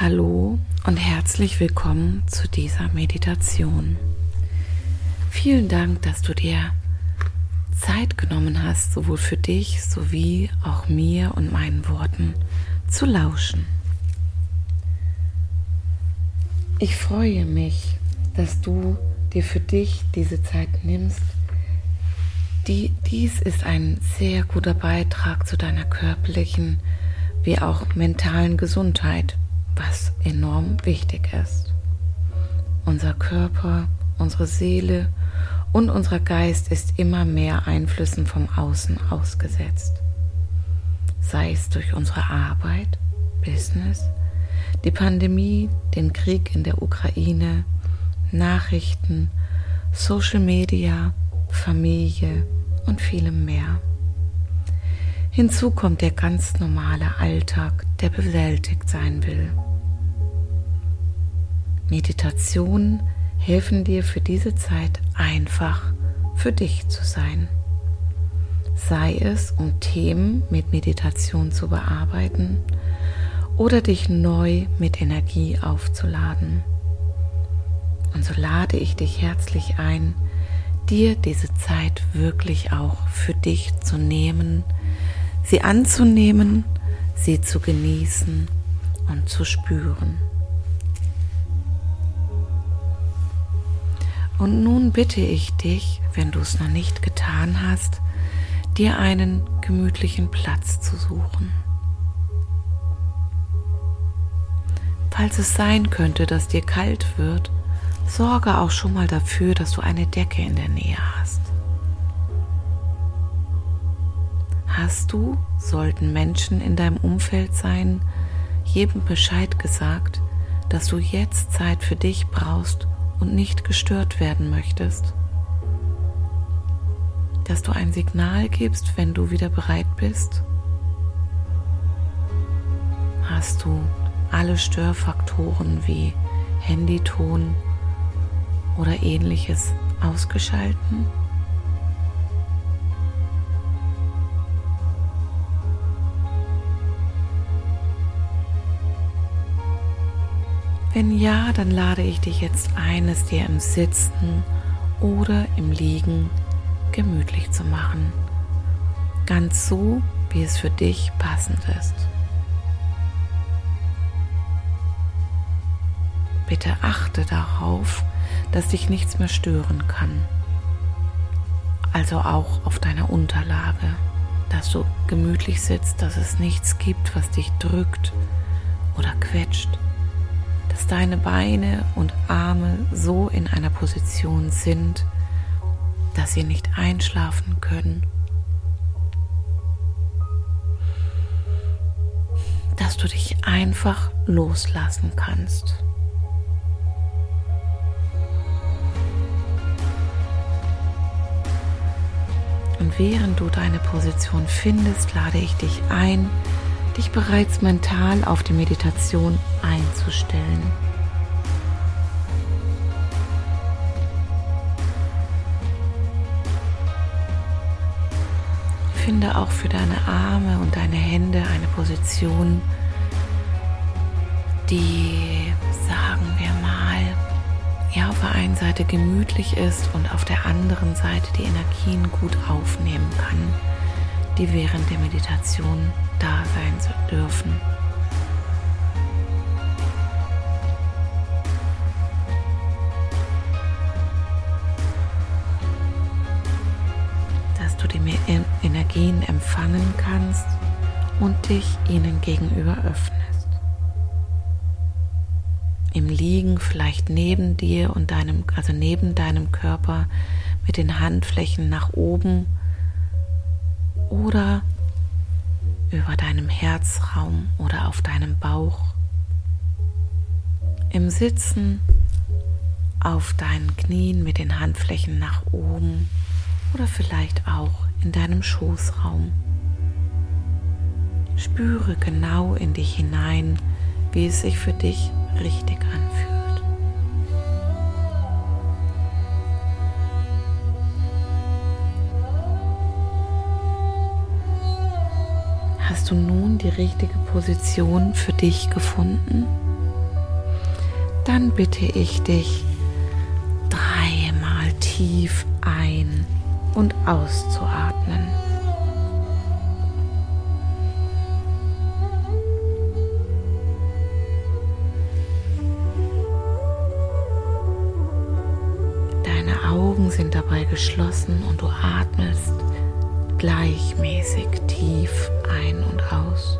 Hallo und herzlich willkommen zu dieser Meditation. Vielen Dank, dass du dir Zeit genommen hast, sowohl für dich sowie auch mir und meinen Worten zu lauschen. Ich freue mich, dass du dir für dich diese Zeit nimmst. Die, dies ist ein sehr guter Beitrag zu deiner körperlichen wie auch mentalen Gesundheit was enorm wichtig ist. Unser Körper, unsere Seele und unser Geist ist immer mehr Einflüssen vom Außen ausgesetzt. Sei es durch unsere Arbeit, Business, die Pandemie, den Krieg in der Ukraine, Nachrichten, Social Media, Familie und vielem mehr. Hinzu kommt der ganz normale Alltag, der bewältigt sein will. Meditationen helfen dir für diese Zeit einfach für dich zu sein. Sei es, um Themen mit Meditation zu bearbeiten oder dich neu mit Energie aufzuladen. Und so lade ich dich herzlich ein, dir diese Zeit wirklich auch für dich zu nehmen, sie anzunehmen, sie zu genießen und zu spüren. Und nun bitte ich dich, wenn du es noch nicht getan hast, dir einen gemütlichen Platz zu suchen. Falls es sein könnte, dass dir kalt wird, sorge auch schon mal dafür, dass du eine Decke in der Nähe hast. Hast du, sollten Menschen in deinem Umfeld sein, jedem Bescheid gesagt, dass du jetzt Zeit für dich brauchst und nicht gestört werden möchtest. Dass du ein Signal gibst, wenn du wieder bereit bist. Hast du alle Störfaktoren wie Handyton oder ähnliches ausgeschalten? Wenn ja, dann lade ich dich jetzt ein, es dir im Sitzen oder im Liegen gemütlich zu machen. Ganz so, wie es für dich passend ist. Bitte achte darauf, dass dich nichts mehr stören kann. Also auch auf deiner Unterlage, dass du gemütlich sitzt, dass es nichts gibt, was dich drückt oder quetscht dass deine Beine und Arme so in einer Position sind, dass sie nicht einschlafen können. Dass du dich einfach loslassen kannst. Und während du deine Position findest, lade ich dich ein, dich bereits mental auf die Meditation einzustellen. Finde auch für deine Arme und deine Hände eine Position, die, sagen wir mal, ja auf der einen Seite gemütlich ist und auf der anderen Seite die Energien gut aufnehmen kann, die während der Meditation da sein zu dürfen. Dass du die Energien empfangen kannst und dich ihnen gegenüber öffnest. Im Liegen vielleicht neben dir und deinem, also neben deinem Körper mit den Handflächen nach oben oder über deinem Herzraum oder auf deinem Bauch, im Sitzen auf deinen Knien mit den Handflächen nach oben oder vielleicht auch in deinem Schoßraum. Spüre genau in dich hinein, wie es sich für dich richtig anfühlt. Du nun die richtige Position für dich gefunden? dann bitte ich dich, dreimal tief ein- und auszuatmen. Deine Augen sind dabei geschlossen und du atmest gleichmäßig tief ein und aus.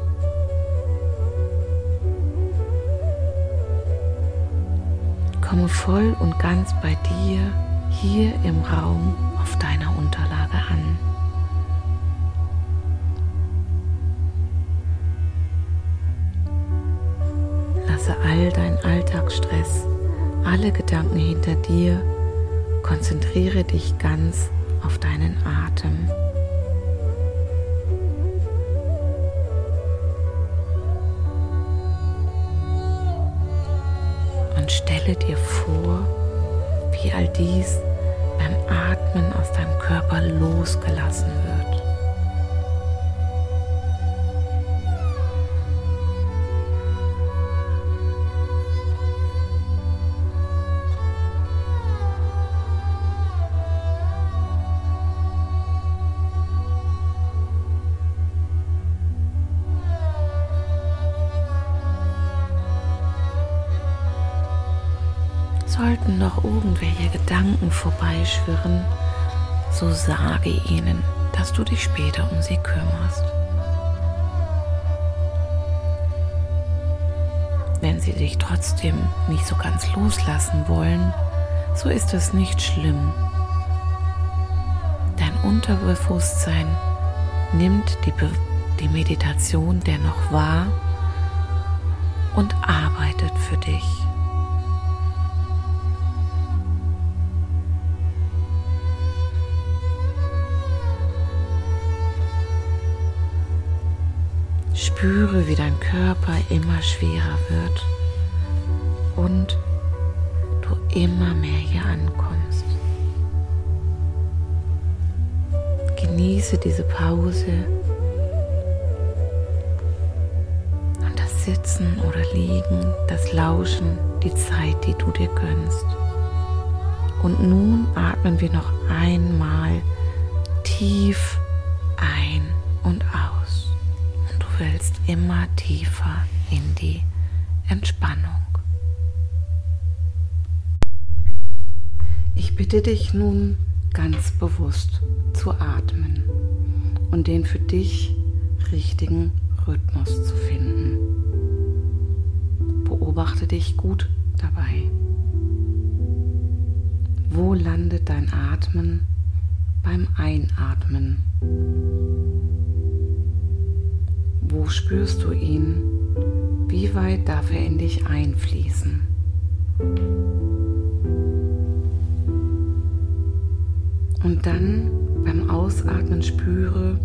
Komme voll und ganz bei dir hier im Raum auf deiner Unterlage an. Lasse all dein Alltagsstress, alle Gedanken hinter dir, konzentriere dich ganz auf deinen Atem. Und stelle dir vor, wie all dies beim Atmen aus deinem Körper losgelassen wird. Vorbeischwirren, so sage ihnen, dass du dich später um sie kümmerst. Wenn sie dich trotzdem nicht so ganz loslassen wollen, so ist es nicht schlimm. Dein Unterbewusstsein nimmt die, Be die Meditation dennoch wahr und arbeitet für dich. Spüre, wie dein Körper immer schwerer wird und du immer mehr hier ankommst. Genieße diese Pause und das Sitzen oder Liegen, das Lauschen, die Zeit, die du dir gönnst. Und nun atmen wir noch einmal tief ein und aus fällst immer tiefer in die Entspannung. Ich bitte dich nun ganz bewusst zu atmen und den für dich richtigen Rhythmus zu finden. Beobachte dich gut dabei. Wo landet dein Atmen beim Einatmen? Wo spürst du ihn? Wie weit darf er in dich einfließen? Und dann beim Ausatmen spüre,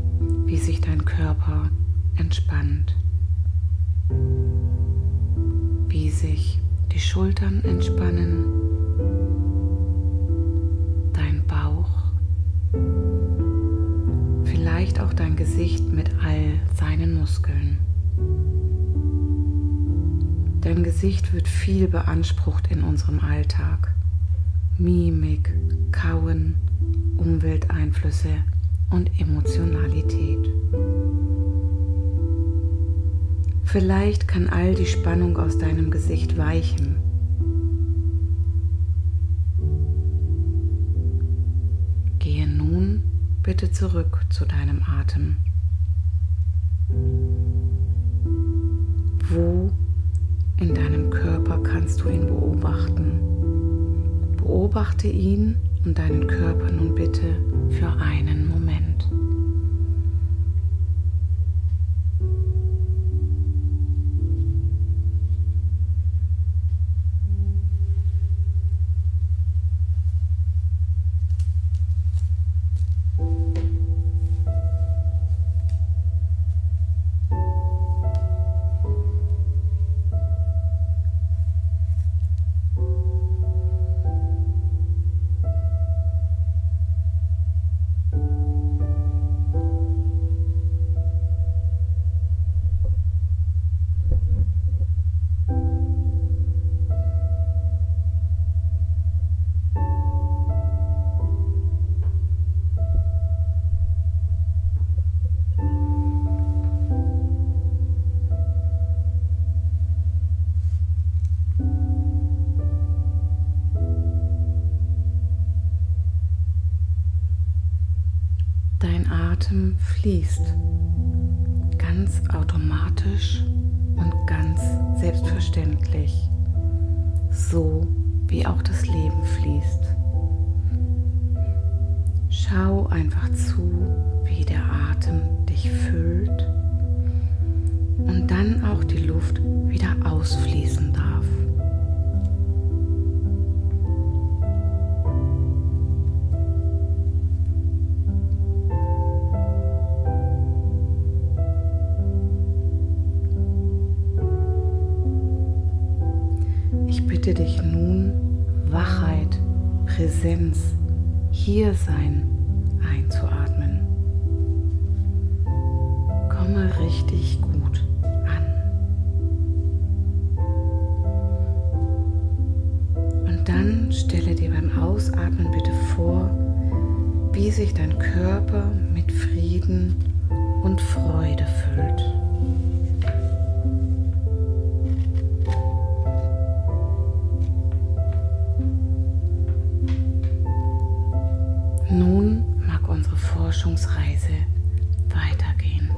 wie sich dein Körper entspannt, wie sich die Schultern entspannen, Muskeln. Dein Gesicht wird viel beansprucht in unserem Alltag. Mimik, Kauen, Umwelteinflüsse und Emotionalität. Vielleicht kann all die Spannung aus deinem Gesicht weichen. Gehe nun bitte zurück zu deinem Atem. Wo in deinem Körper kannst du ihn beobachten? Beobachte ihn und deinen Körper nun bitte für einen Moment. Atem fließt. Ganz automatisch und ganz selbstverständlich. So wie auch das Leben fließt. Schau einfach zu, wie der Atem dich füllt und dann auch die Luft wieder ausfließen Hiersein einzuatmen. Komme richtig gut an. Und dann stelle dir beim Ausatmen bitte vor, wie sich dein Körper mit Frieden und Freude füllt. Nun mag unsere Forschungsreise weitergehen.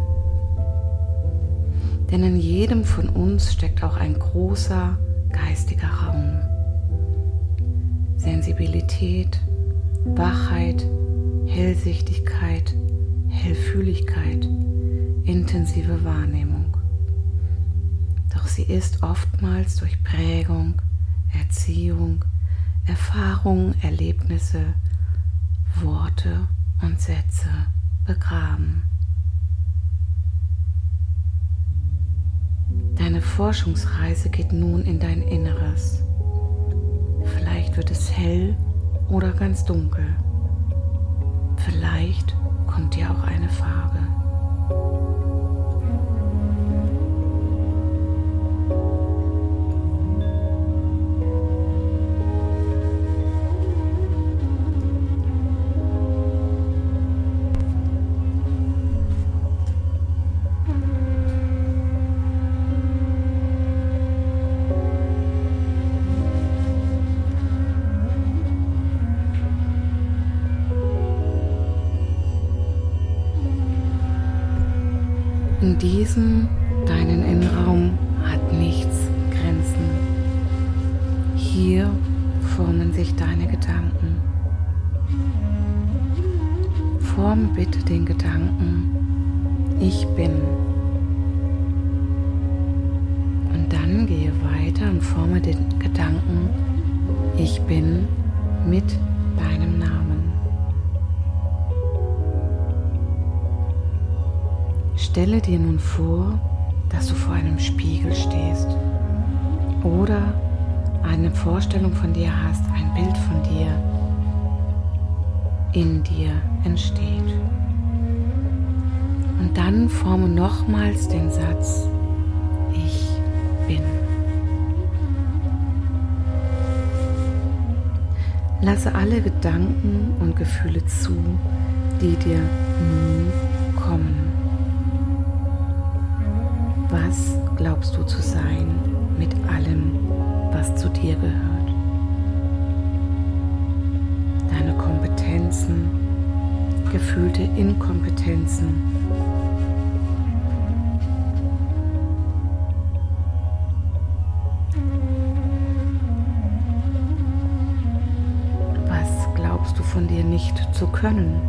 Denn in jedem von uns steckt auch ein großer geistiger Raum. Sensibilität, Wachheit, Hellsichtigkeit, Hellfühligkeit, intensive Wahrnehmung. Doch sie ist oftmals durch Prägung, Erziehung, Erfahrungen, Erlebnisse, Worte und Sätze begraben. Deine Forschungsreise geht nun in dein Inneres. Vielleicht wird es hell oder ganz dunkel. Vielleicht In diesem deinen Innenraum hat nichts Grenzen. Hier formen sich deine Gedanken. Form bitte den Gedanken, Stelle dir nun vor, dass du vor einem Spiegel stehst oder eine Vorstellung von dir hast, ein Bild von dir in dir entsteht. Und dann forme nochmals den Satz, ich bin. Lasse alle Gedanken und Gefühle zu, die dir nun kommen. Was glaubst du zu sein mit allem, was zu dir gehört? Deine Kompetenzen, gefühlte Inkompetenzen. Was glaubst du von dir nicht zu können?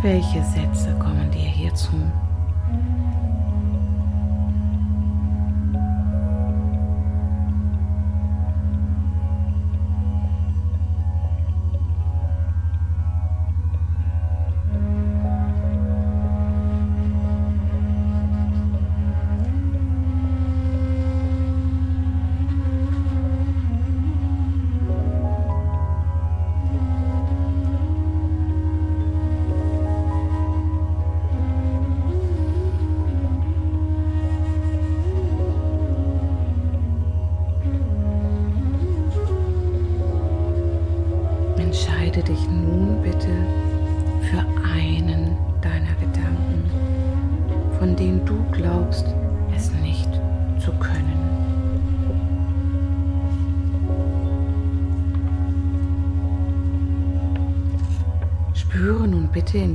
Welche Sätze kommen dir hierzu? うん。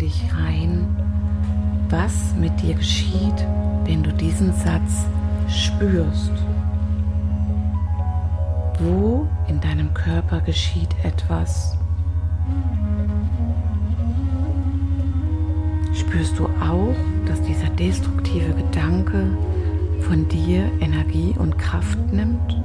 Dich rein, was mit dir geschieht, wenn du diesen Satz spürst. Wo in deinem Körper geschieht etwas? Spürst du auch, dass dieser destruktive Gedanke von dir Energie und Kraft nimmt?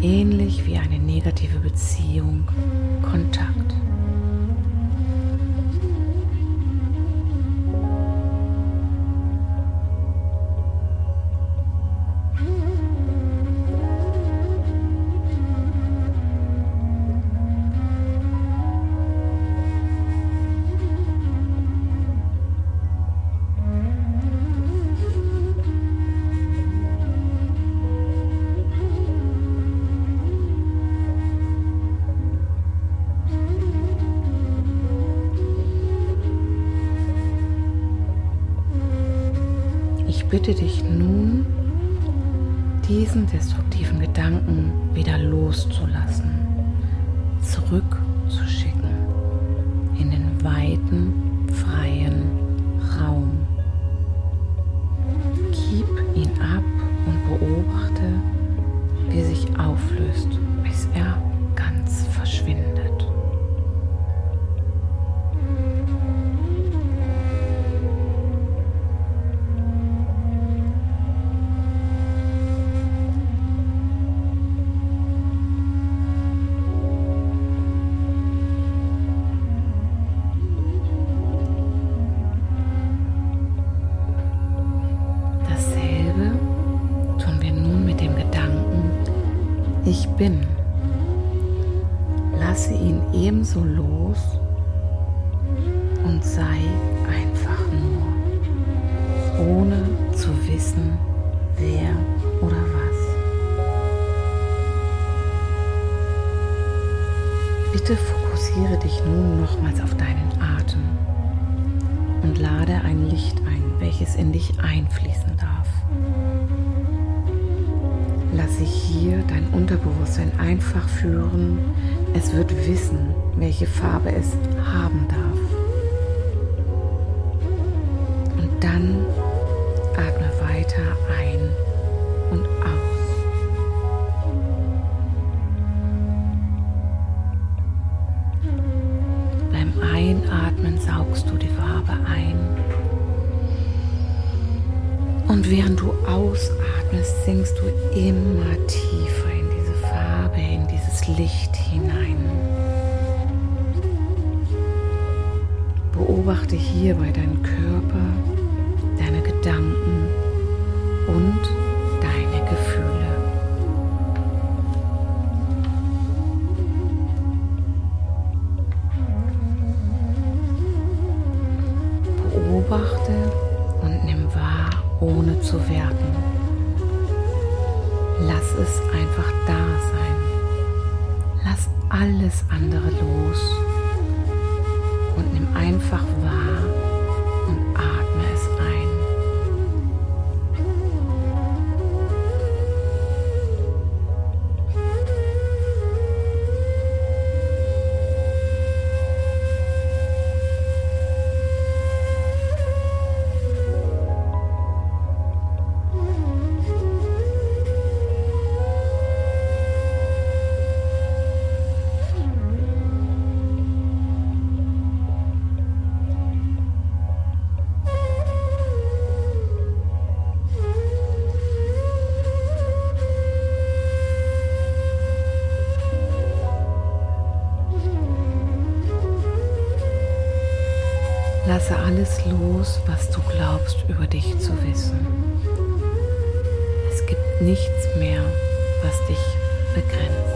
Ähnlich wie eine negative Beziehung, Kontakt. Bitte dich nun, diesen destruktiven Gedanken wieder loszulassen, zurückzuschicken in den weiten, freien Raum. Gib ihn ab und beobachte, haben darf. Und dann atme weiter ein und aus. Beim Einatmen saugst du die Farbe ein. Und während du ausatmest, sinkst du immer tiefer in diese Farbe, in dieses Licht hinein. Beobachte hierbei deinen Körper, deine Gedanken und deine Gefühle. Alles los, was du glaubst über dich zu wissen. Es gibt nichts mehr, was dich begrenzt.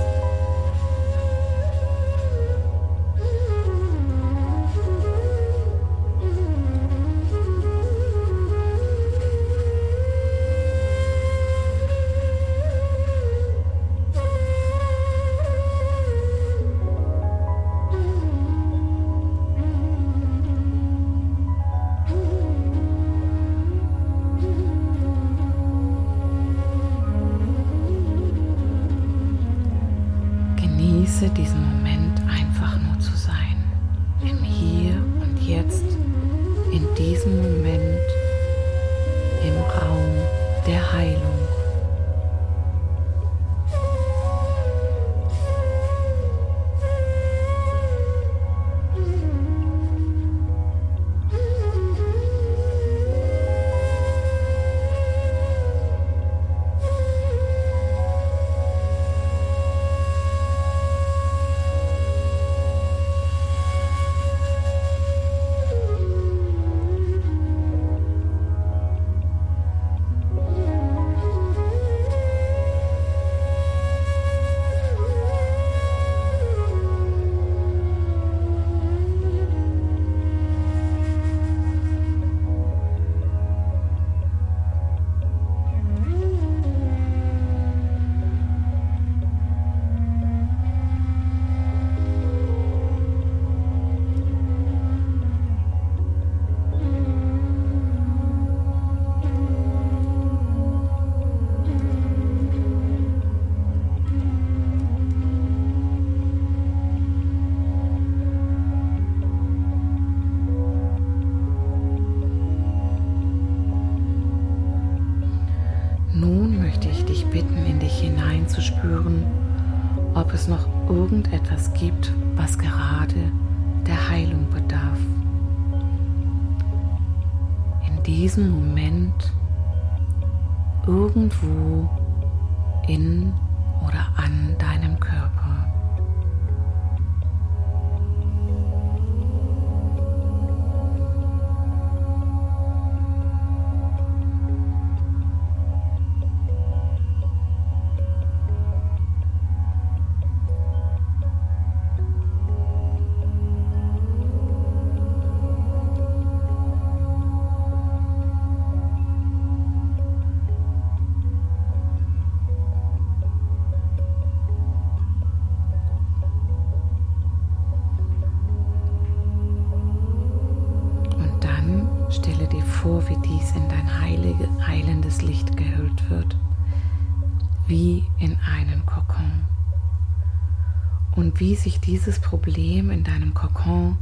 Sich dieses Problem in deinem Kokon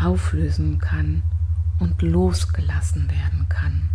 auflösen kann und losgelassen werden kann.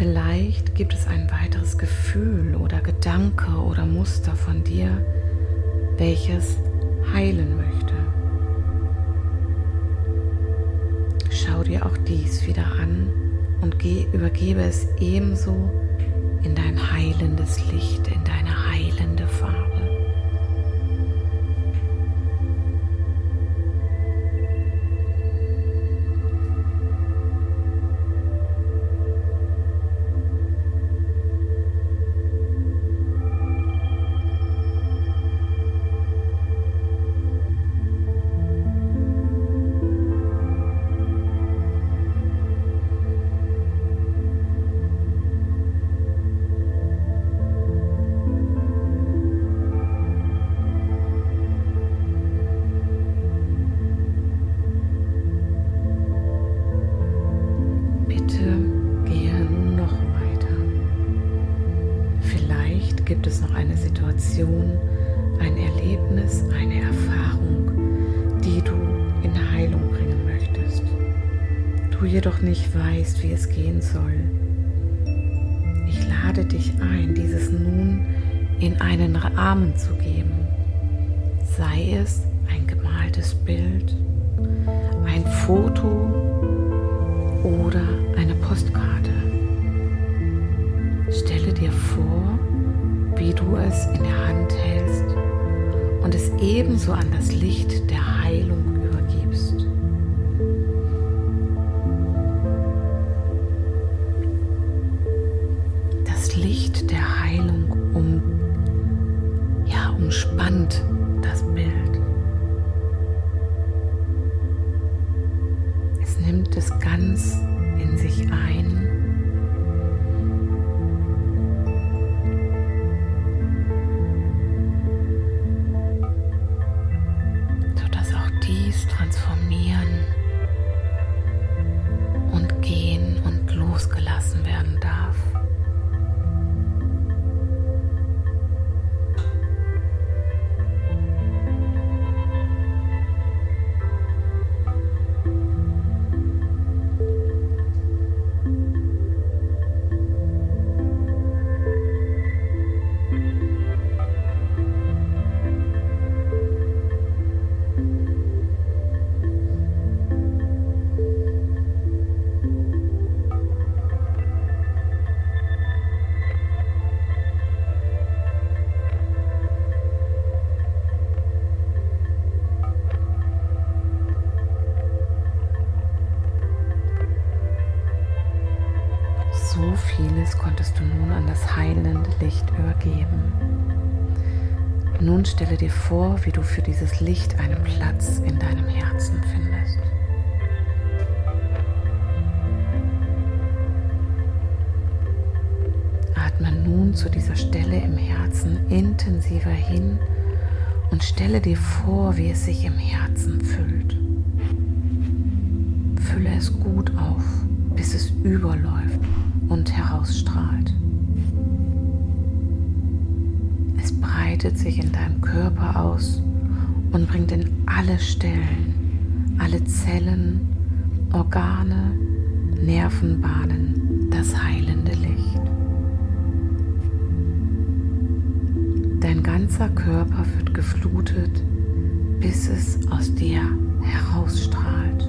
Vielleicht gibt es ein weiteres Gefühl oder Gedanke oder Muster von dir, welches heilen möchte. Schau dir auch dies wieder an und geh, übergebe es ebenso in dein heilendes Licht, in deine Situation, ein Erlebnis, eine Erfahrung, die du in Heilung bringen möchtest. Du jedoch nicht weißt, wie es gehen soll. Ich lade dich ein, dieses nun in einen Rahmen zu geben. Sei es ein gemaltes Bild, ein Foto oder eine Postkarte. Stelle dir vor, es in der Hand hältst und es ebenso an das Licht der Heilung dir vor, wie du für dieses Licht einen Platz in deinem Herzen findest. Atme nun zu dieser Stelle im Herzen intensiver hin und stelle dir vor, wie es sich im Herzen füllt. Fülle es gut auf, bis es überläuft und herausstrahlt. Breitet sich in deinem Körper aus und bringt in alle Stellen, alle Zellen, Organe, Nervenbahnen das heilende Licht. Dein ganzer Körper wird geflutet, bis es aus dir herausstrahlt.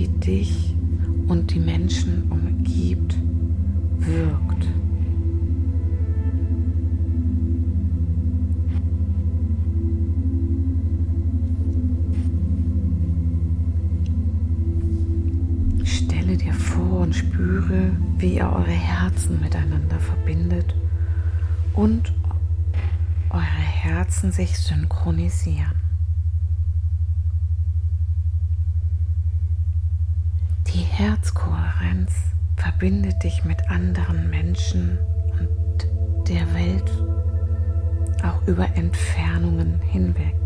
die dich und die Menschen umgibt, wirkt. Stelle dir vor und spüre, wie ihr eure Herzen miteinander verbindet und eure Herzen sich synchronisieren. Die Herzkohärenz verbindet dich mit anderen Menschen und der Welt auch über Entfernungen hinweg.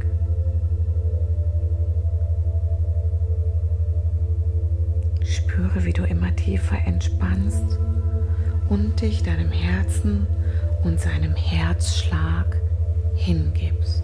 Spüre, wie du immer tiefer entspannst und dich deinem Herzen und seinem Herzschlag hingibst.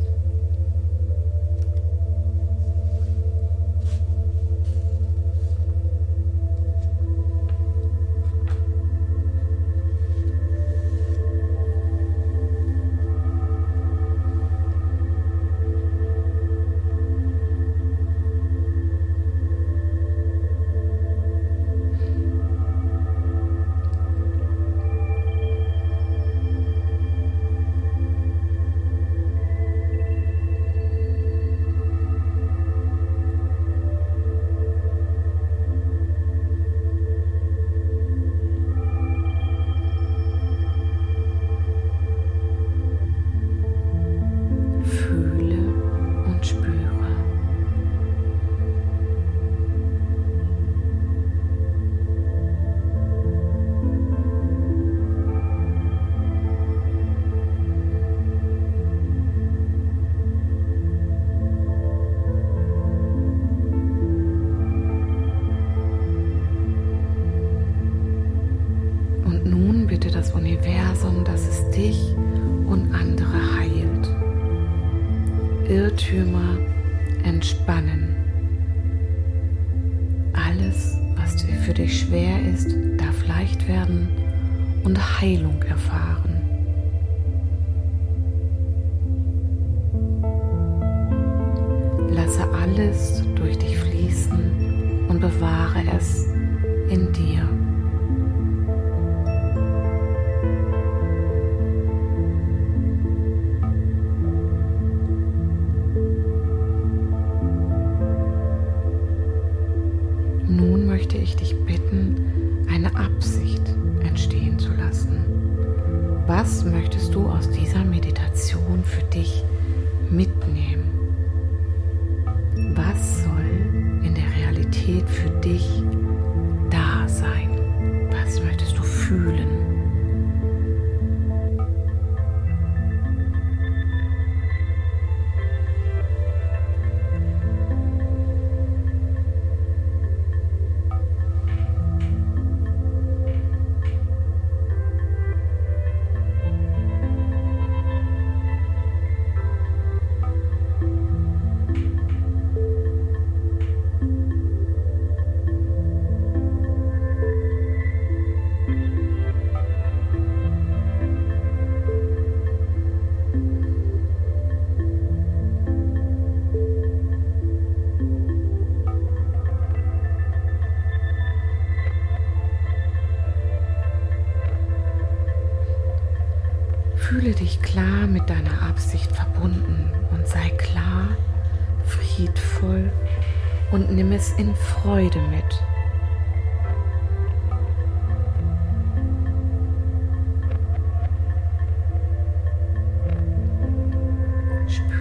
Für dich mitnehmen?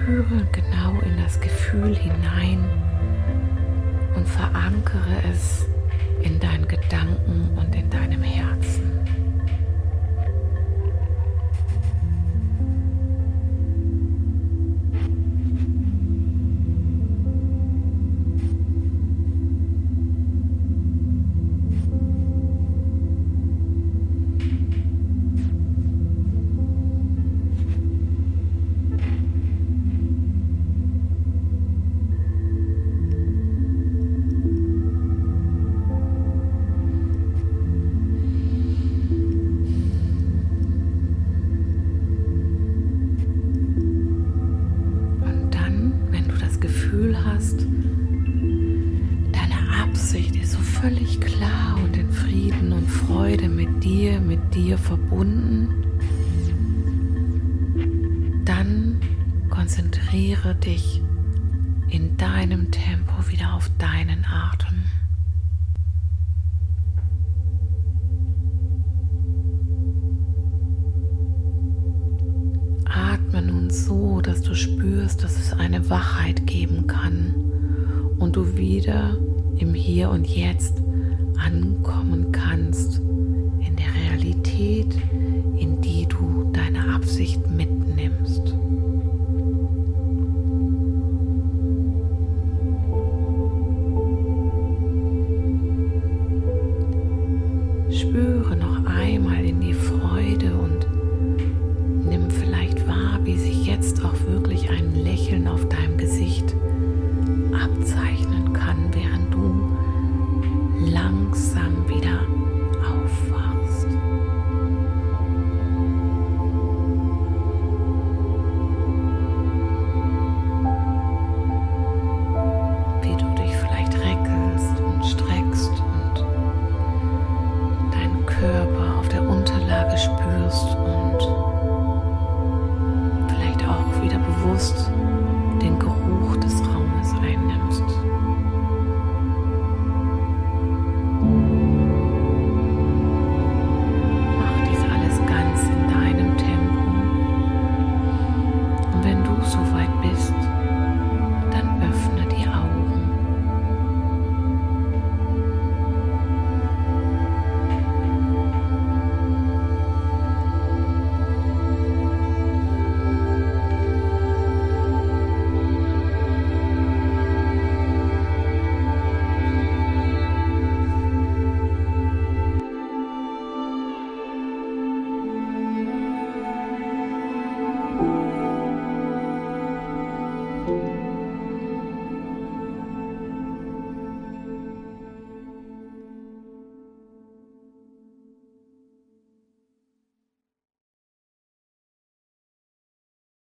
Spüre genau in das Gefühl hinein und verankere es in deinen Gedanken und in deinem Herzen. Konzentriere dich in deinem Tempo wieder auf deinen Atem. Atme nun so, dass du spürst, dass es eine Wachheit geben kann und du wieder im Hier und Jetzt ankommen kannst, in der Realität, in die du deine Absicht mitnimmst.